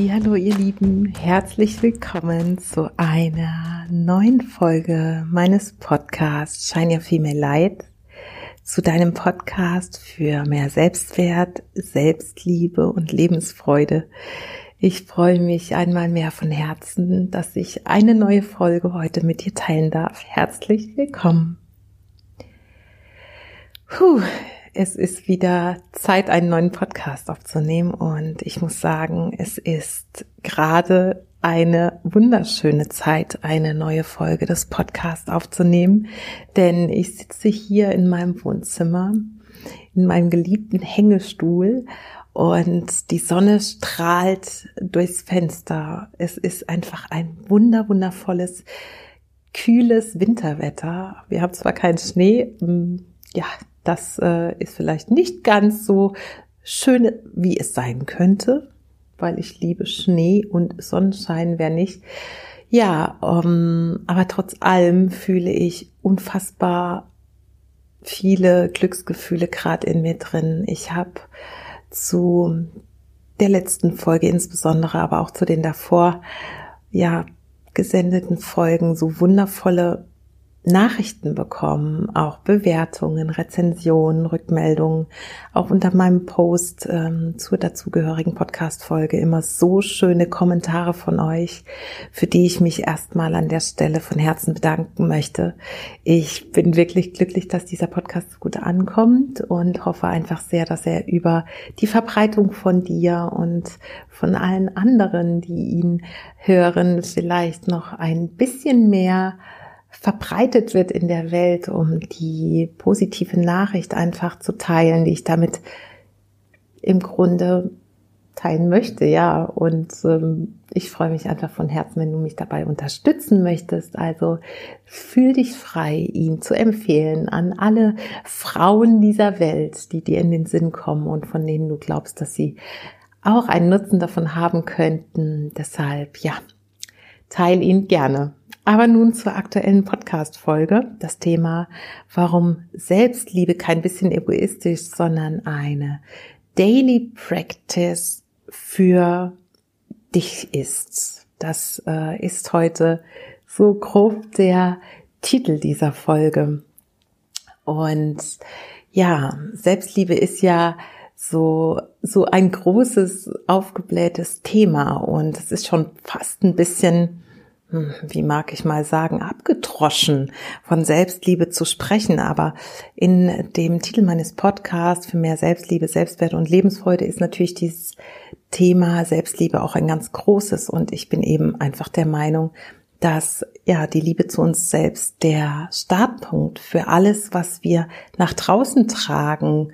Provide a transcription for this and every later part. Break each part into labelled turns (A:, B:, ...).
A: Hallo ihr Lieben, herzlich willkommen zu einer neuen Folge meines Podcasts Shine Your Female Light, zu deinem Podcast für mehr Selbstwert, Selbstliebe und Lebensfreude. Ich freue mich einmal mehr von Herzen, dass ich eine neue Folge heute mit dir teilen darf. Herzlich willkommen. Puh, es ist wieder Zeit, einen neuen Podcast aufzunehmen und ich muss sagen, es ist gerade eine wunderschöne Zeit, eine neue Folge des Podcasts aufzunehmen, denn ich sitze hier in meinem Wohnzimmer, in meinem geliebten Hängestuhl und die Sonne strahlt durchs Fenster. Es ist einfach ein wunder, wundervolles, kühles Winterwetter. Wir haben zwar keinen Schnee, hm, ja, das äh, ist vielleicht nicht ganz so schön, wie es sein könnte, weil ich liebe Schnee und Sonnenschein, wer nicht. Ja, ähm, aber trotz allem fühle ich unfassbar viele Glücksgefühle gerade in mir drin. Ich habe zu der letzten Folge insbesondere, aber auch zu den davor, ja, gesendeten Folgen so wundervolle Nachrichten bekommen, auch Bewertungen, Rezensionen, Rückmeldungen, auch unter meinem Post ähm, zur dazugehörigen Podcast-Folge immer so schöne Kommentare von euch, für die ich mich erstmal an der Stelle von Herzen bedanken möchte. Ich bin wirklich glücklich, dass dieser Podcast gut ankommt und hoffe einfach sehr, dass er über die Verbreitung von dir und von allen anderen, die ihn hören, vielleicht noch ein bisschen mehr verbreitet wird in der Welt, um die positive Nachricht einfach zu teilen, die ich damit im Grunde teilen möchte, ja. Und ähm, ich freue mich einfach von Herzen, wenn du mich dabei unterstützen möchtest. Also fühl dich frei, ihn zu empfehlen an alle Frauen dieser Welt, die dir in den Sinn kommen und von denen du glaubst, dass sie auch einen Nutzen davon haben könnten. Deshalb, ja, teil ihn gerne. Aber nun zur aktuellen Podcast-Folge. Das Thema, warum Selbstliebe kein bisschen egoistisch, sondern eine Daily Practice für dich ist. Das äh, ist heute so grob der Titel dieser Folge. Und ja, Selbstliebe ist ja so, so ein großes, aufgeblähtes Thema und es ist schon fast ein bisschen hm, wie mag ich mal sagen, abgedroschen von Selbstliebe zu sprechen. Aber in dem Titel meines Podcasts für mehr Selbstliebe, Selbstwert und Lebensfreude ist natürlich dieses Thema Selbstliebe auch ein ganz großes. Und ich bin eben einfach der Meinung, dass ja die Liebe zu uns selbst der Startpunkt für alles, was wir nach draußen tragen,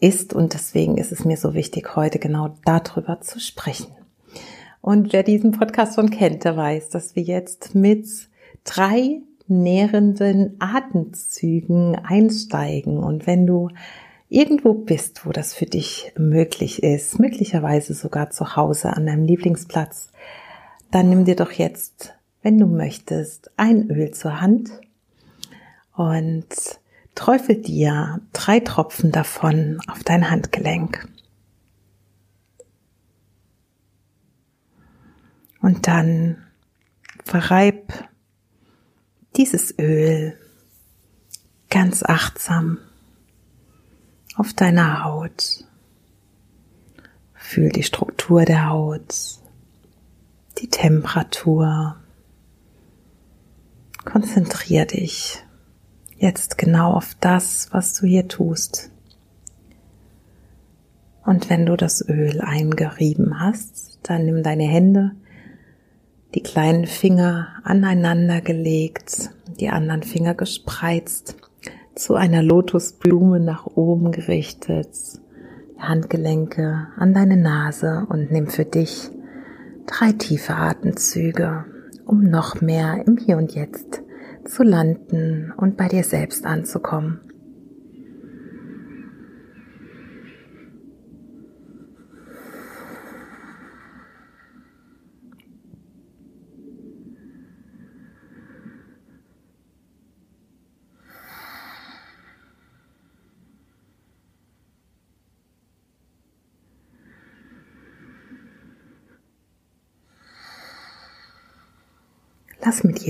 A: ist. Und deswegen ist es mir so wichtig, heute genau darüber zu sprechen. Und wer diesen Podcast schon kennt, der weiß, dass wir jetzt mit drei nährenden Atemzügen einsteigen. Und wenn du irgendwo bist, wo das für dich möglich ist, möglicherweise sogar zu Hause an deinem Lieblingsplatz, dann nimm dir doch jetzt, wenn du möchtest, ein Öl zur Hand und träufel dir drei Tropfen davon auf dein Handgelenk. Und dann verreib dieses Öl ganz achtsam auf deiner Haut. Fühl die Struktur der Haut, die Temperatur. Konzentrier dich jetzt genau auf das, was du hier tust. Und wenn du das Öl eingerieben hast, dann nimm deine Hände die kleinen Finger aneinander gelegt, die anderen Finger gespreizt, zu einer Lotusblume nach oben gerichtet, Handgelenke an deine Nase und nimm für dich drei tiefe Atemzüge, um noch mehr im Hier und Jetzt zu landen und bei dir selbst anzukommen.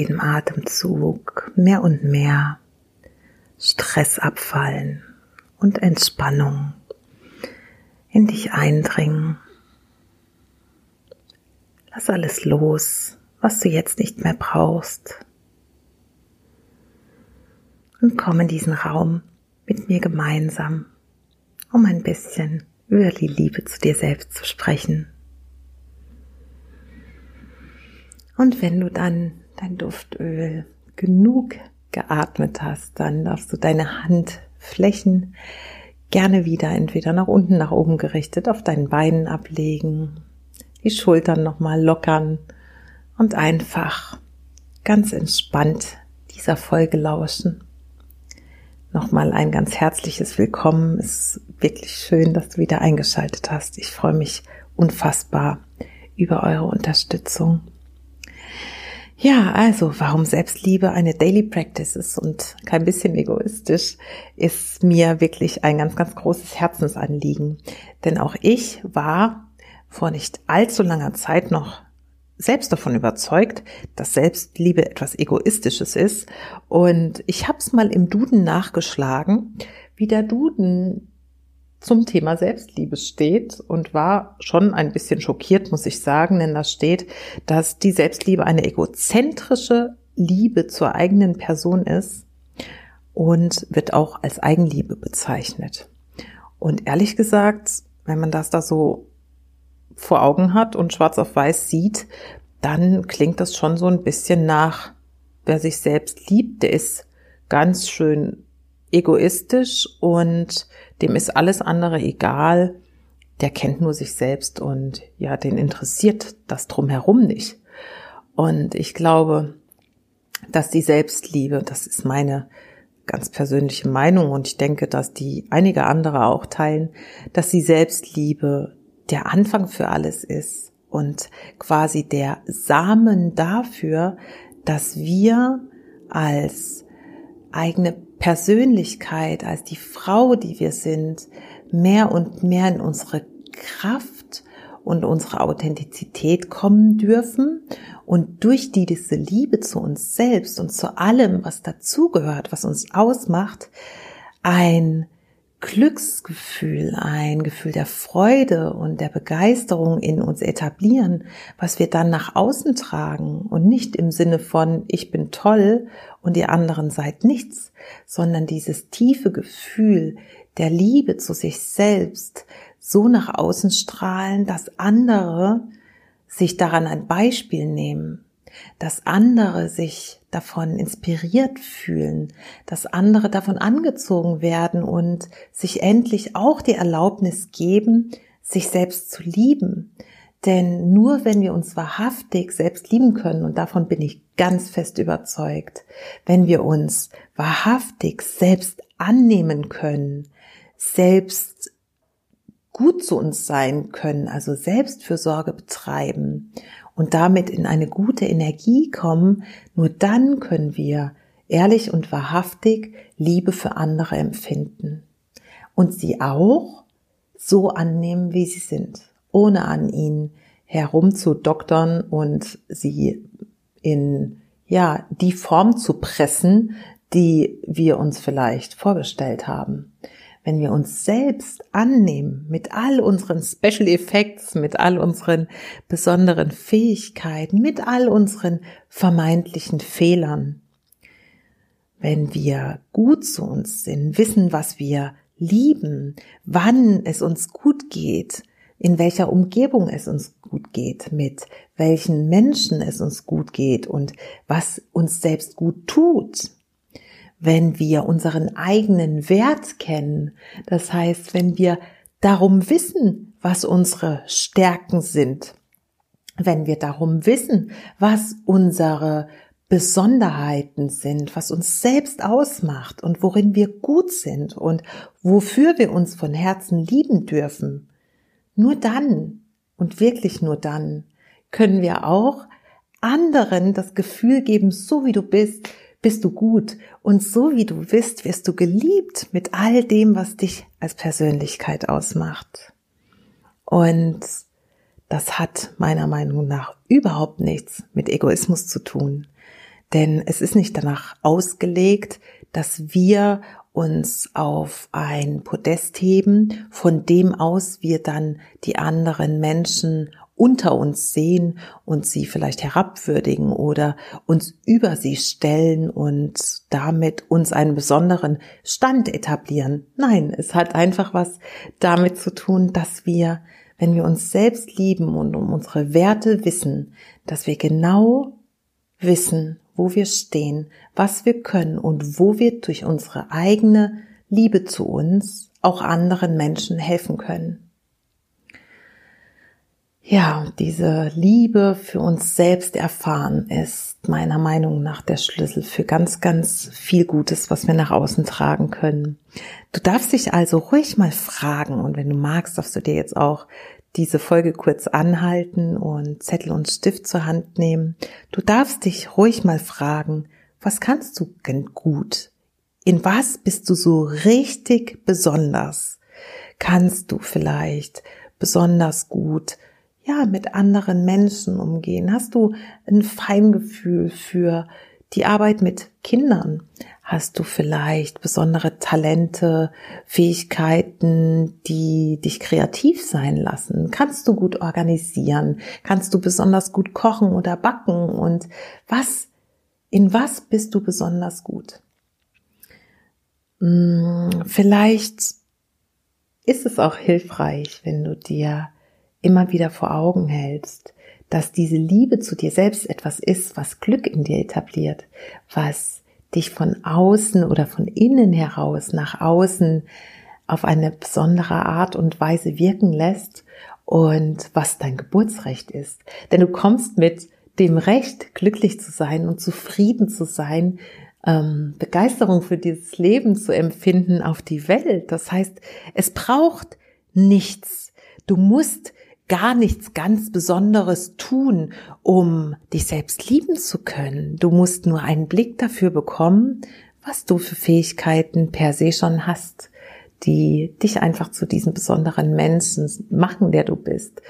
A: Jedem Atemzug mehr und mehr Stress abfallen und Entspannung in dich eindringen. Lass alles los, was du jetzt nicht mehr brauchst. Und komm in diesen Raum mit mir gemeinsam, um ein bisschen über die Liebe zu dir selbst zu sprechen. Und wenn du dann dein Duftöl genug geatmet hast, dann darfst du deine Handflächen gerne wieder entweder nach unten, nach oben gerichtet auf deinen Beinen ablegen, die Schultern nochmal lockern und einfach ganz entspannt dieser Folge lauschen. Nochmal ein ganz herzliches Willkommen. Es ist wirklich schön, dass du wieder eingeschaltet hast. Ich freue mich unfassbar über eure Unterstützung. Ja, also warum Selbstliebe eine Daily Practice ist und kein bisschen egoistisch, ist mir wirklich ein ganz, ganz großes Herzensanliegen. Denn auch ich war vor nicht allzu langer Zeit noch selbst davon überzeugt, dass Selbstliebe etwas Egoistisches ist. Und ich habe es mal im Duden nachgeschlagen, wie der Duden zum Thema Selbstliebe steht und war schon ein bisschen schockiert, muss ich sagen, denn da steht, dass die Selbstliebe eine egozentrische Liebe zur eigenen Person ist und wird auch als Eigenliebe bezeichnet. Und ehrlich gesagt, wenn man das da so vor Augen hat und schwarz auf weiß sieht, dann klingt das schon so ein bisschen nach, wer sich selbst liebt, der ist ganz schön egoistisch und dem ist alles andere egal, der kennt nur sich selbst und ja, den interessiert das drumherum nicht. Und ich glaube, dass die Selbstliebe, das ist meine ganz persönliche Meinung und ich denke, dass die einige andere auch teilen, dass die Selbstliebe der Anfang für alles ist und quasi der Samen dafür, dass wir als eigene Persönlichkeit, als die Frau, die wir sind, mehr und mehr in unsere Kraft und unsere Authentizität kommen dürfen. Und durch die diese Liebe zu uns selbst und zu allem, was dazugehört, was uns ausmacht, ein Glücksgefühl, ein Gefühl der Freude und der Begeisterung in uns etablieren, was wir dann nach außen tragen und nicht im Sinne von ich bin toll und ihr anderen seid nichts, sondern dieses tiefe Gefühl der Liebe zu sich selbst so nach außen strahlen, dass andere sich daran ein Beispiel nehmen, dass andere sich davon inspiriert fühlen, dass andere davon angezogen werden und sich endlich auch die Erlaubnis geben, sich selbst zu lieben. Denn nur wenn wir uns wahrhaftig selbst lieben können, und davon bin ich ganz fest überzeugt, wenn wir uns wahrhaftig selbst annehmen können, selbst gut zu uns sein können, also Selbstfürsorge betreiben und damit in eine gute Energie kommen, nur dann können wir ehrlich und wahrhaftig Liebe für andere empfinden. Und sie auch so annehmen, wie sie sind, ohne an ihnen herumzudoktern und sie in ja, die Form zu pressen, die wir uns vielleicht vorgestellt haben wenn wir uns selbst annehmen mit all unseren Special Effects, mit all unseren besonderen Fähigkeiten, mit all unseren vermeintlichen Fehlern, wenn wir gut zu uns sind, wissen, was wir lieben, wann es uns gut geht, in welcher Umgebung es uns gut geht, mit welchen Menschen es uns gut geht und was uns selbst gut tut, wenn wir unseren eigenen Wert kennen. Das heißt, wenn wir darum wissen, was unsere Stärken sind, wenn wir darum wissen, was unsere Besonderheiten sind, was uns selbst ausmacht und worin wir gut sind und wofür wir uns von Herzen lieben dürfen, nur dann und wirklich nur dann können wir auch anderen das Gefühl geben, so wie du bist, bist du gut und so wie du bist, wirst du geliebt mit all dem, was dich als Persönlichkeit ausmacht. Und das hat meiner Meinung nach überhaupt nichts mit Egoismus zu tun. Denn es ist nicht danach ausgelegt, dass wir uns auf ein Podest heben, von dem aus wir dann die anderen Menschen unter uns sehen und sie vielleicht herabwürdigen oder uns über sie stellen und damit uns einen besonderen Stand etablieren. Nein, es hat einfach was damit zu tun, dass wir, wenn wir uns selbst lieben und um unsere Werte wissen, dass wir genau wissen, wo wir stehen, was wir können und wo wir durch unsere eigene Liebe zu uns auch anderen Menschen helfen können. Ja, diese Liebe für uns selbst erfahren ist meiner Meinung nach der Schlüssel für ganz, ganz viel Gutes, was wir nach außen tragen können. Du darfst dich also ruhig mal fragen und wenn du magst, darfst du dir jetzt auch diese Folge kurz anhalten und Zettel und Stift zur Hand nehmen. Du darfst dich ruhig mal fragen, was kannst du gut? In was bist du so richtig besonders? Kannst du vielleicht besonders gut ja, mit anderen Menschen umgehen? Hast du ein Feingefühl für die Arbeit mit Kindern? Hast du vielleicht besondere Talente, Fähigkeiten, die dich kreativ sein lassen? Kannst du gut organisieren? Kannst du besonders gut kochen oder backen? Und was, in was bist du besonders gut? Hm, vielleicht ist es auch hilfreich, wenn du dir immer wieder vor Augen hältst, dass diese Liebe zu dir selbst etwas ist, was Glück in dir etabliert, was dich von außen oder von innen heraus nach außen auf eine besondere Art und Weise wirken lässt und was dein Geburtsrecht ist. Denn du kommst mit dem Recht, glücklich zu sein und zufrieden zu sein, ähm, Begeisterung für dieses Leben zu empfinden auf die Welt. Das heißt, es braucht nichts. Du musst gar nichts ganz Besonderes tun, um dich selbst lieben zu können. Du musst nur einen Blick dafür bekommen, was du für Fähigkeiten per se schon hast, die dich einfach zu diesem besonderen Menschen machen, der du bist.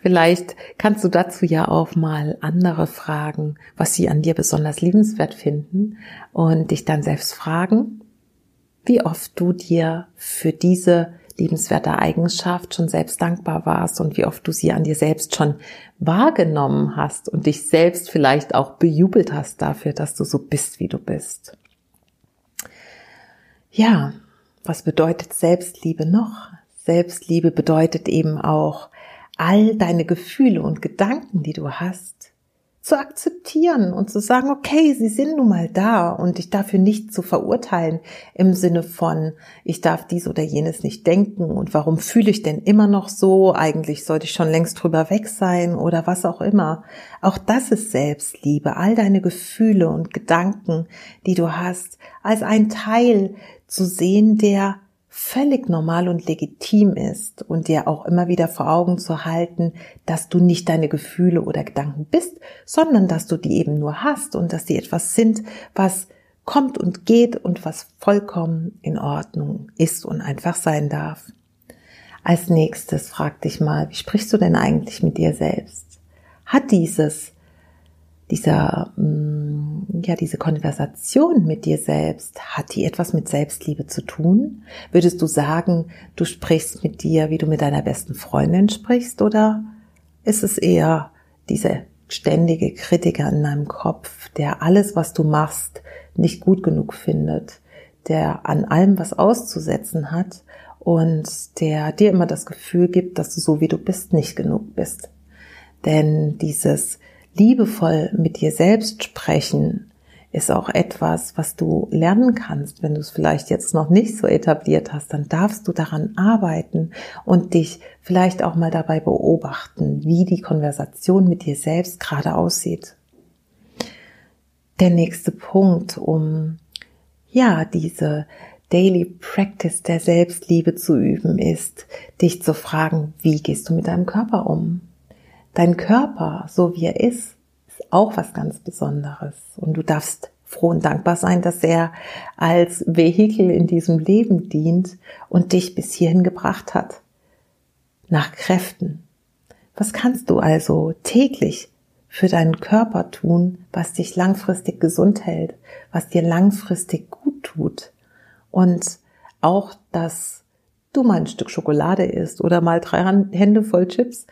A: Vielleicht kannst du dazu ja auch mal andere fragen, was sie an dir besonders liebenswert finden und dich dann selbst fragen, wie oft du dir für diese liebenswerte Eigenschaft schon selbst dankbar warst und wie oft du sie an dir selbst schon wahrgenommen hast und dich selbst vielleicht auch bejubelt hast dafür, dass du so bist, wie du bist. Ja, was bedeutet Selbstliebe noch? Selbstliebe bedeutet eben auch all deine Gefühle und Gedanken, die du hast, zu akzeptieren und zu sagen, okay, sie sind nun mal da und ich dafür nicht zu verurteilen im Sinne von, ich darf dies oder jenes nicht denken und warum fühle ich denn immer noch so? Eigentlich sollte ich schon längst drüber weg sein oder was auch immer. Auch das ist Selbstliebe, all deine Gefühle und Gedanken, die du hast, als ein Teil zu sehen, der völlig normal und legitim ist und dir auch immer wieder vor Augen zu halten, dass du nicht deine Gefühle oder Gedanken bist, sondern dass du die eben nur hast und dass die etwas sind, was kommt und geht und was vollkommen in Ordnung ist und einfach sein darf. Als nächstes frag dich mal, wie sprichst du denn eigentlich mit dir selbst? Hat dieses dieser, mm, ja, diese Konversation mit dir selbst, hat die etwas mit Selbstliebe zu tun? Würdest du sagen, du sprichst mit dir, wie du mit deiner besten Freundin sprichst, oder ist es eher diese ständige Kritiker in deinem Kopf, der alles, was du machst, nicht gut genug findet, der an allem was auszusetzen hat und der dir immer das Gefühl gibt, dass du so wie du bist nicht genug bist? Denn dieses liebevoll mit dir selbst sprechen ist auch etwas, was du lernen kannst. Wenn du es vielleicht jetzt noch nicht so etabliert hast, dann darfst du daran arbeiten und dich vielleicht auch mal dabei beobachten, wie die Konversation mit dir selbst gerade aussieht. Der nächste Punkt, um ja, diese Daily Practice der Selbstliebe zu üben, ist, dich zu fragen, wie gehst du mit deinem Körper um? Dein Körper, so wie er ist, ist auch was ganz Besonderes. Und du darfst froh und dankbar sein, dass er als Vehikel in diesem Leben dient und dich bis hierhin gebracht hat. Nach Kräften. Was kannst du also täglich für deinen Körper tun, was dich langfristig gesund hält, was dir langfristig gut tut. Und auch, dass du mal ein Stück Schokolade isst oder mal drei Hände voll Chips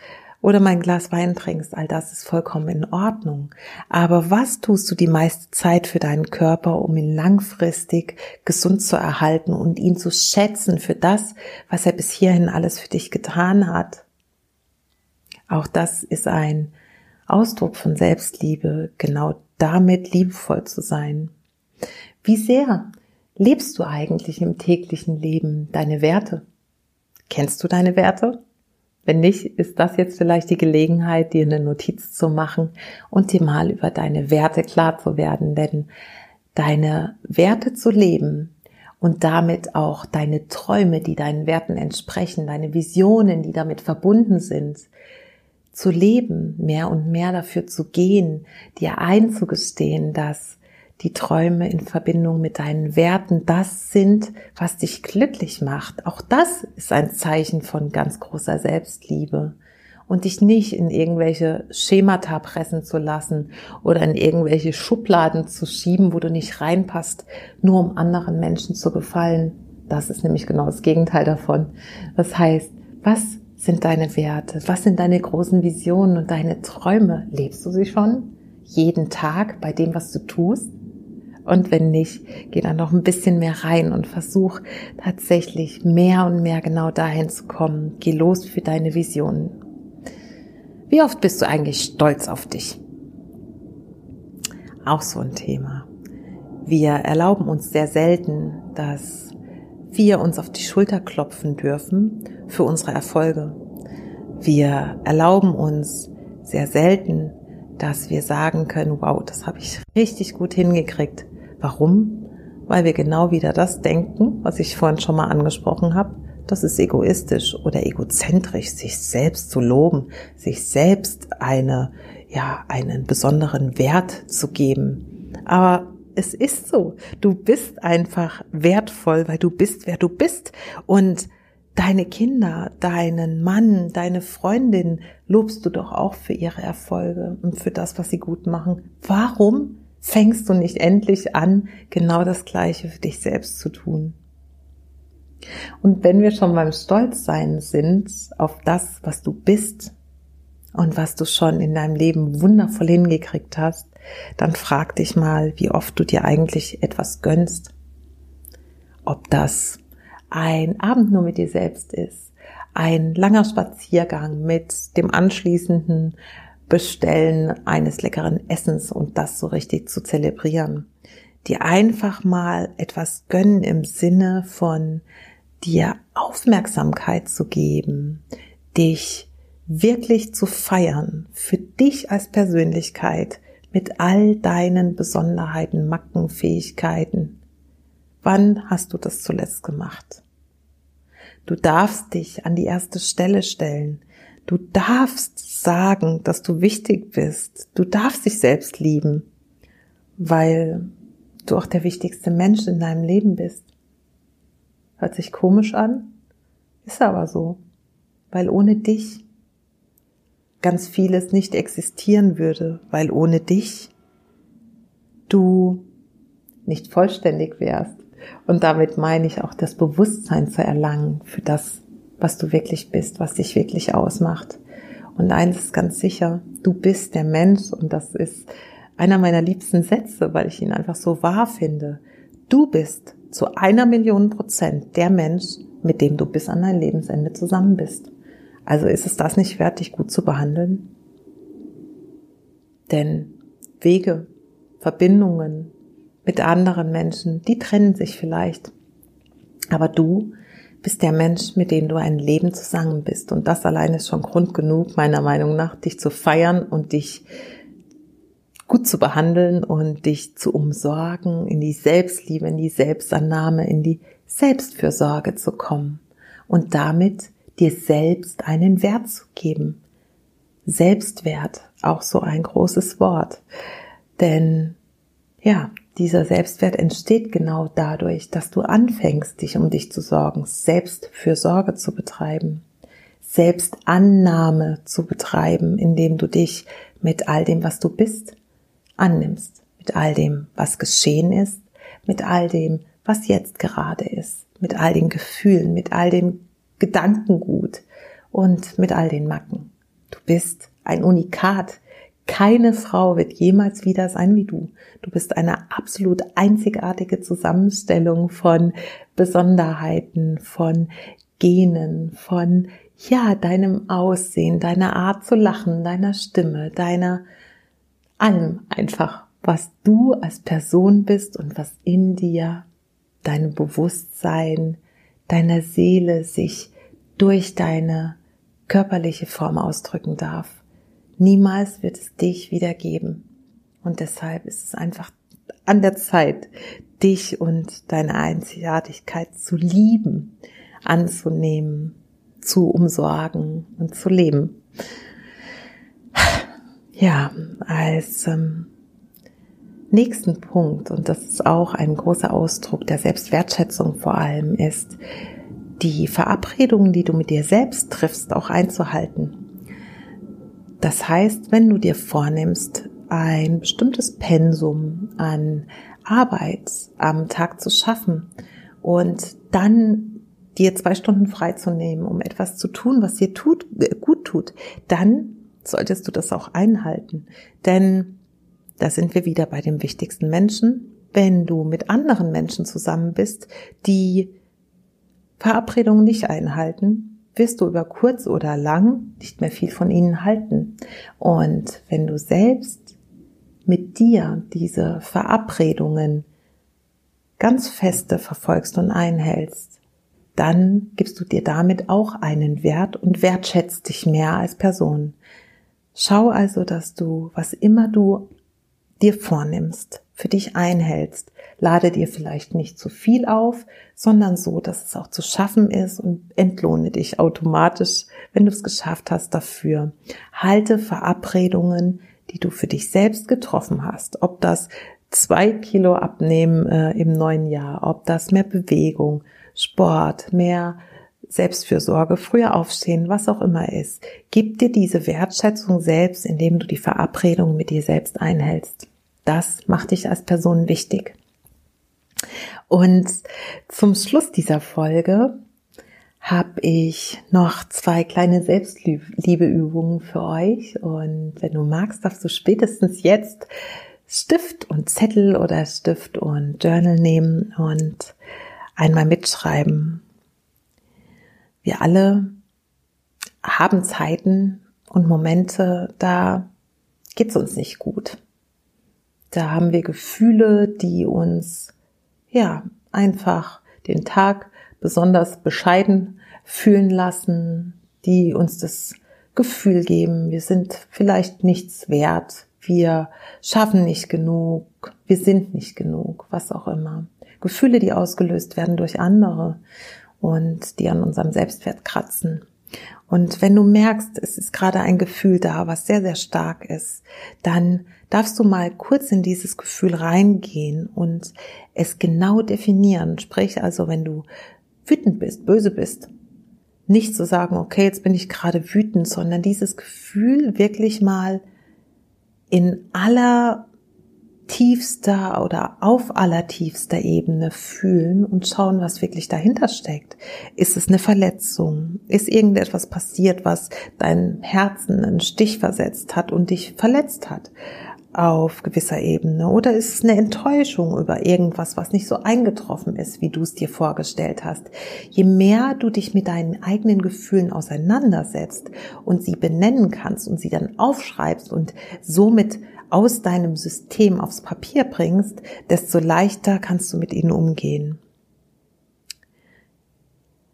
A: oder mein Glas Wein trinkst, all das ist vollkommen in Ordnung. Aber was tust du die meiste Zeit für deinen Körper, um ihn langfristig gesund zu erhalten und ihn zu schätzen für das, was er bis hierhin alles für dich getan hat? Auch das ist ein Ausdruck von Selbstliebe, genau damit liebevoll zu sein. Wie sehr lebst du eigentlich im täglichen Leben deine Werte? Kennst du deine Werte? Wenn nicht, ist das jetzt vielleicht die Gelegenheit, dir eine Notiz zu machen und dir mal über deine Werte klar zu werden, denn deine Werte zu leben und damit auch deine Träume, die deinen Werten entsprechen, deine Visionen, die damit verbunden sind, zu leben, mehr und mehr dafür zu gehen, dir einzugestehen, dass die Träume in Verbindung mit deinen Werten das sind, was dich glücklich macht. Auch das ist ein Zeichen von ganz großer Selbstliebe. Und dich nicht in irgendwelche Schemata pressen zu lassen oder in irgendwelche Schubladen zu schieben, wo du nicht reinpasst, nur um anderen Menschen zu gefallen. Das ist nämlich genau das Gegenteil davon. Das heißt, was sind deine Werte? Was sind deine großen Visionen und deine Träume? Lebst du sie schon? Jeden Tag bei dem, was du tust? Und wenn nicht, geh dann noch ein bisschen mehr rein und versuch tatsächlich mehr und mehr genau dahin zu kommen. Geh los für deine Visionen. Wie oft bist du eigentlich stolz auf dich? Auch so ein Thema. Wir erlauben uns sehr selten, dass wir uns auf die Schulter klopfen dürfen für unsere Erfolge. Wir erlauben uns sehr selten, dass wir sagen können, wow, das habe ich richtig gut hingekriegt. Warum? Weil wir genau wieder das denken, was ich vorhin schon mal angesprochen habe. Das ist egoistisch oder egozentrisch, sich selbst zu loben, sich selbst eine, ja, einen besonderen Wert zu geben. Aber es ist so. Du bist einfach wertvoll, weil du bist, wer du bist. Und deine Kinder, deinen Mann, deine Freundin lobst du doch auch für ihre Erfolge und für das, was sie gut machen. Warum fängst du nicht endlich an, genau das Gleiche für dich selbst zu tun? Und wenn wir schon beim Stolzsein sind auf das, was du bist und was du schon in deinem Leben wundervoll hingekriegt hast, dann frag dich mal, wie oft du dir eigentlich etwas gönnst. Ob das ein Abend nur mit dir selbst ist, ein langer Spaziergang mit dem anschließenden Bestellen eines leckeren Essens und das so richtig zu zelebrieren. Dir einfach mal etwas gönnen im Sinne von dir Aufmerksamkeit zu geben, dich wirklich zu feiern, für dich als Persönlichkeit mit all deinen Besonderheiten, Macken, Fähigkeiten. Wann hast du das zuletzt gemacht? Du darfst dich an die erste Stelle stellen. Du darfst sagen, dass du wichtig bist. Du darfst dich selbst lieben, weil du auch der wichtigste Mensch in deinem Leben bist. Hört sich komisch an, ist aber so, weil ohne dich ganz vieles nicht existieren würde, weil ohne dich du nicht vollständig wärst. Und damit meine ich auch das Bewusstsein zu erlangen für das, was du wirklich bist, was dich wirklich ausmacht. Und eins ist ganz sicher, du bist der Mensch und das ist einer meiner liebsten Sätze, weil ich ihn einfach so wahr finde. Du bist zu einer Million Prozent der Mensch, mit dem du bis an dein Lebensende zusammen bist. Also ist es das nicht wert, dich gut zu behandeln? Denn Wege, Verbindungen mit anderen Menschen, die trennen sich vielleicht. Aber du bist der Mensch, mit dem du ein Leben zusammen bist. Und das allein ist schon Grund genug, meiner Meinung nach, dich zu feiern und dich gut zu behandeln und dich zu umsorgen, in die Selbstliebe, in die Selbstannahme, in die Selbstfürsorge zu kommen und damit dir selbst einen Wert zu geben. Selbstwert, auch so ein großes Wort. Denn ja, dieser Selbstwert entsteht genau dadurch, dass du anfängst, dich um dich zu sorgen, Selbstfürsorge zu betreiben, Selbstannahme zu betreiben, indem du dich mit all dem, was du bist, annimmst, mit all dem, was geschehen ist, mit all dem, was jetzt gerade ist, mit all den Gefühlen, mit all dem Gedankengut und mit all den Macken. Du bist ein Unikat. Keine Frau wird jemals wieder sein wie du. Du bist eine absolut einzigartige Zusammenstellung von Besonderheiten, von Genen, von ja, deinem Aussehen, deiner Art zu lachen, deiner Stimme, deiner allem einfach, was du als Person bist und was in dir, deinem Bewusstsein, deiner Seele sich durch deine körperliche Form ausdrücken darf. Niemals wird es dich wieder geben. Und deshalb ist es einfach an der Zeit, dich und deine Einzigartigkeit zu lieben, anzunehmen, zu umsorgen und zu leben. Ja, als ähm, nächsten Punkt, und das ist auch ein großer Ausdruck der Selbstwertschätzung vor allem, ist, die Verabredungen, die du mit dir selbst triffst, auch einzuhalten. Das heißt, wenn du dir vornimmst, ein bestimmtes Pensum an Arbeit am Tag zu schaffen und dann dir zwei Stunden freizunehmen, um etwas zu tun, was dir tut, äh, gut tut, dann solltest du das auch einhalten. Denn da sind wir wieder bei dem wichtigsten Menschen. Wenn du mit anderen Menschen zusammen bist, die Verabredungen nicht einhalten, wirst du über kurz oder lang nicht mehr viel von ihnen halten. Und wenn du selbst mit dir diese Verabredungen ganz feste verfolgst und einhältst, dann gibst du dir damit auch einen Wert und wertschätzt dich mehr als Person. Schau also, dass du, was immer du dir vornimmst, für dich einhältst. Lade dir vielleicht nicht zu viel auf, sondern so, dass es auch zu schaffen ist und entlohne dich automatisch, wenn du es geschafft hast dafür. Halte Verabredungen, die du für dich selbst getroffen hast. Ob das zwei Kilo abnehmen äh, im neuen Jahr, ob das mehr Bewegung, Sport, mehr Selbstfürsorge, früher aufstehen, was auch immer ist. Gib dir diese Wertschätzung selbst, indem du die Verabredung mit dir selbst einhältst. Das macht dich als Person wichtig. Und zum Schluss dieser Folge habe ich noch zwei kleine Selbstliebeübungen für euch. Und wenn du magst, darfst du spätestens jetzt Stift und Zettel oder Stift und Journal nehmen und einmal mitschreiben. Wir alle haben Zeiten und Momente, da geht's uns nicht gut. Da haben wir Gefühle, die uns, ja, einfach den Tag besonders bescheiden fühlen lassen, die uns das Gefühl geben, wir sind vielleicht nichts wert, wir schaffen nicht genug, wir sind nicht genug, was auch immer. Gefühle, die ausgelöst werden durch andere und die an unserem Selbstwert kratzen. Und wenn du merkst, es ist gerade ein Gefühl da, was sehr, sehr stark ist, dann darfst du mal kurz in dieses Gefühl reingehen und es genau definieren. Sprich also, wenn du wütend bist, böse bist, nicht zu sagen, okay, jetzt bin ich gerade wütend, sondern dieses Gefühl wirklich mal in aller tiefster oder auf allertiefster Ebene fühlen und schauen, was wirklich dahinter steckt. Ist es eine Verletzung? Ist irgendetwas passiert, was dein Herzen einen Stich versetzt hat und dich verletzt hat? auf gewisser Ebene? Oder ist es eine Enttäuschung über irgendwas, was nicht so eingetroffen ist, wie du es dir vorgestellt hast? Je mehr du dich mit deinen eigenen Gefühlen auseinandersetzt und sie benennen kannst und sie dann aufschreibst und somit aus deinem System aufs Papier bringst, desto leichter kannst du mit ihnen umgehen.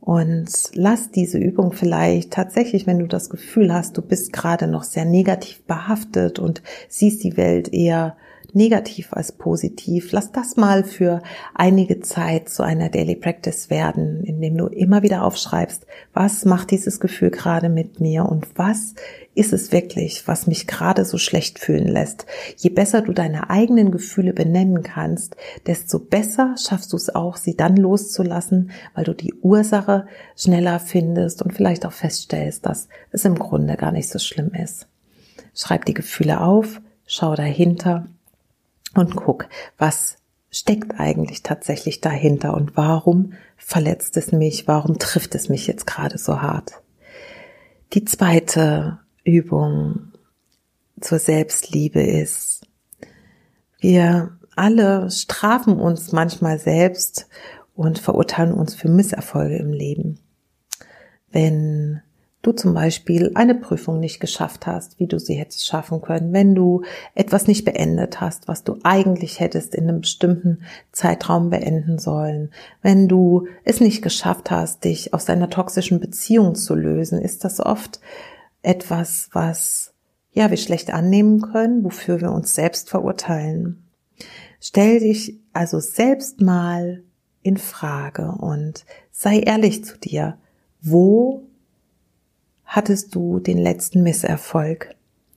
A: Und lass diese Übung vielleicht tatsächlich, wenn du das Gefühl hast, du bist gerade noch sehr negativ behaftet und siehst die Welt eher negativ als positiv. Lass das mal für einige Zeit zu einer Daily Practice werden, indem du immer wieder aufschreibst, was macht dieses Gefühl gerade mit mir und was ist es wirklich, was mich gerade so schlecht fühlen lässt. Je besser du deine eigenen Gefühle benennen kannst, desto besser schaffst du es auch, sie dann loszulassen, weil du die Ursache schneller findest und vielleicht auch feststellst, dass es im Grunde gar nicht so schlimm ist. Schreib die Gefühle auf, schau dahinter und guck, was steckt eigentlich tatsächlich dahinter und warum verletzt es mich, warum trifft es mich jetzt gerade so hart. Die zweite Übung zur Selbstliebe ist, wir alle strafen uns manchmal selbst und verurteilen uns für Misserfolge im Leben. Wenn du zum Beispiel eine Prüfung nicht geschafft hast, wie du sie hättest schaffen können, wenn du etwas nicht beendet hast, was du eigentlich hättest in einem bestimmten Zeitraum beenden sollen, wenn du es nicht geschafft hast, dich aus deiner toxischen Beziehung zu lösen, ist das oft etwas, was ja wir schlecht annehmen können, wofür wir uns selbst verurteilen. Stell dich also selbst mal in Frage und sei ehrlich zu dir. Wo hattest du den letzten Misserfolg?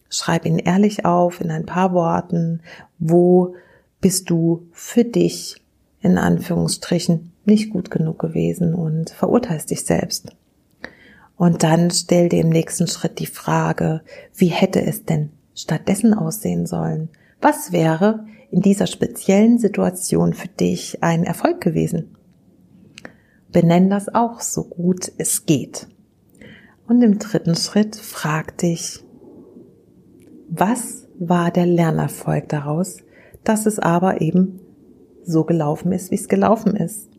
A: Schreib ihn ehrlich auf in ein paar Worten. Wo bist du für dich in Anführungsstrichen nicht gut genug gewesen und verurteilst dich selbst? Und dann stell dir im nächsten Schritt die Frage, wie hätte es denn stattdessen aussehen sollen? Was wäre in dieser speziellen Situation für dich ein Erfolg gewesen? Benenn das auch so gut es geht. Und im dritten Schritt frag dich, was war der Lernerfolg daraus, dass es aber eben so gelaufen ist, wie es gelaufen ist?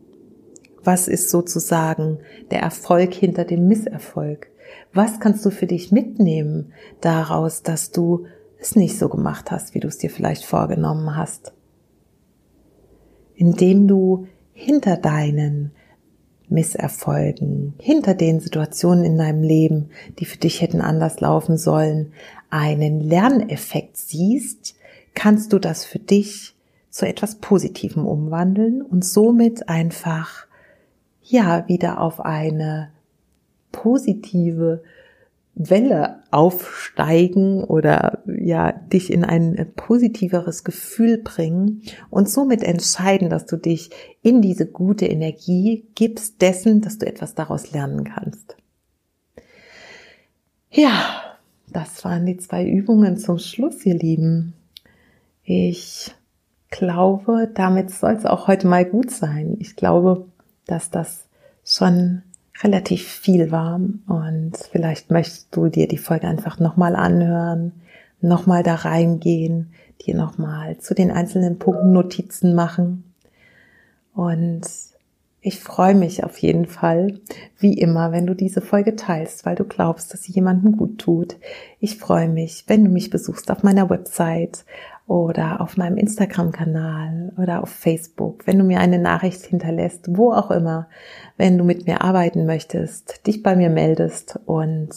A: Was ist sozusagen der Erfolg hinter dem Misserfolg? Was kannst du für dich mitnehmen daraus, dass du es nicht so gemacht hast, wie du es dir vielleicht vorgenommen hast? Indem du hinter deinen Misserfolgen, hinter den Situationen in deinem Leben, die für dich hätten anders laufen sollen, einen Lerneffekt siehst, kannst du das für dich zu etwas Positivem umwandeln und somit einfach, ja, wieder auf eine positive Welle aufsteigen oder ja, dich in ein positiveres Gefühl bringen und somit entscheiden, dass du dich in diese gute Energie gibst dessen, dass du etwas daraus lernen kannst. Ja, das waren die zwei Übungen zum Schluss, ihr Lieben. Ich glaube, damit soll es auch heute mal gut sein. Ich glaube, dass das schon relativ viel war und vielleicht möchtest du dir die Folge einfach nochmal anhören, nochmal da reingehen, dir nochmal zu den einzelnen Punkten Notizen machen und ich freue mich auf jeden Fall, wie immer, wenn du diese Folge teilst, weil du glaubst, dass sie jemandem gut tut. Ich freue mich, wenn du mich besuchst auf meiner Website oder auf meinem Instagram-Kanal oder auf Facebook, wenn du mir eine Nachricht hinterlässt, wo auch immer, wenn du mit mir arbeiten möchtest, dich bei mir meldest und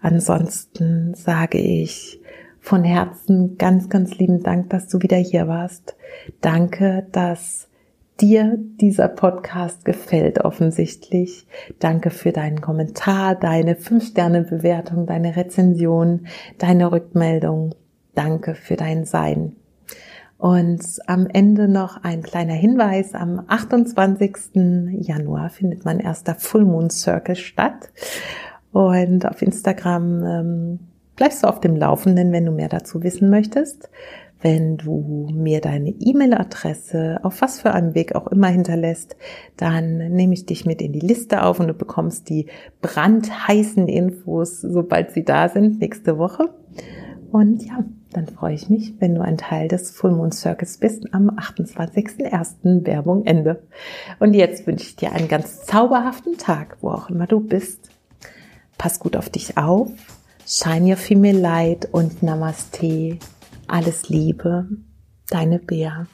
A: ansonsten sage ich von Herzen ganz, ganz lieben Dank, dass du wieder hier warst. Danke, dass dir dieser Podcast gefällt offensichtlich. Danke für deinen Kommentar, deine 5-Sterne-Bewertung, deine Rezension, deine Rückmeldung. Danke für dein Sein. Und am Ende noch ein kleiner Hinweis. Am 28. Januar findet mein erster Full Moon Circle statt. Und auf Instagram ähm, bleibst du auf dem Laufenden, wenn du mehr dazu wissen möchtest. Wenn du mir deine E-Mail-Adresse auf was für einem Weg auch immer hinterlässt, dann nehme ich dich mit in die Liste auf und du bekommst die brandheißen Infos, sobald sie da sind, nächste Woche. Und ja, dann freue ich mich, wenn du ein Teil des Full Moon Circus bist am 28.01. Werbung Ende. Und jetzt wünsche ich dir einen ganz zauberhaften Tag, wo auch immer du bist. Pass gut auf dich auf. Shine your female light und Namaste. Alles Liebe. Deine Bea.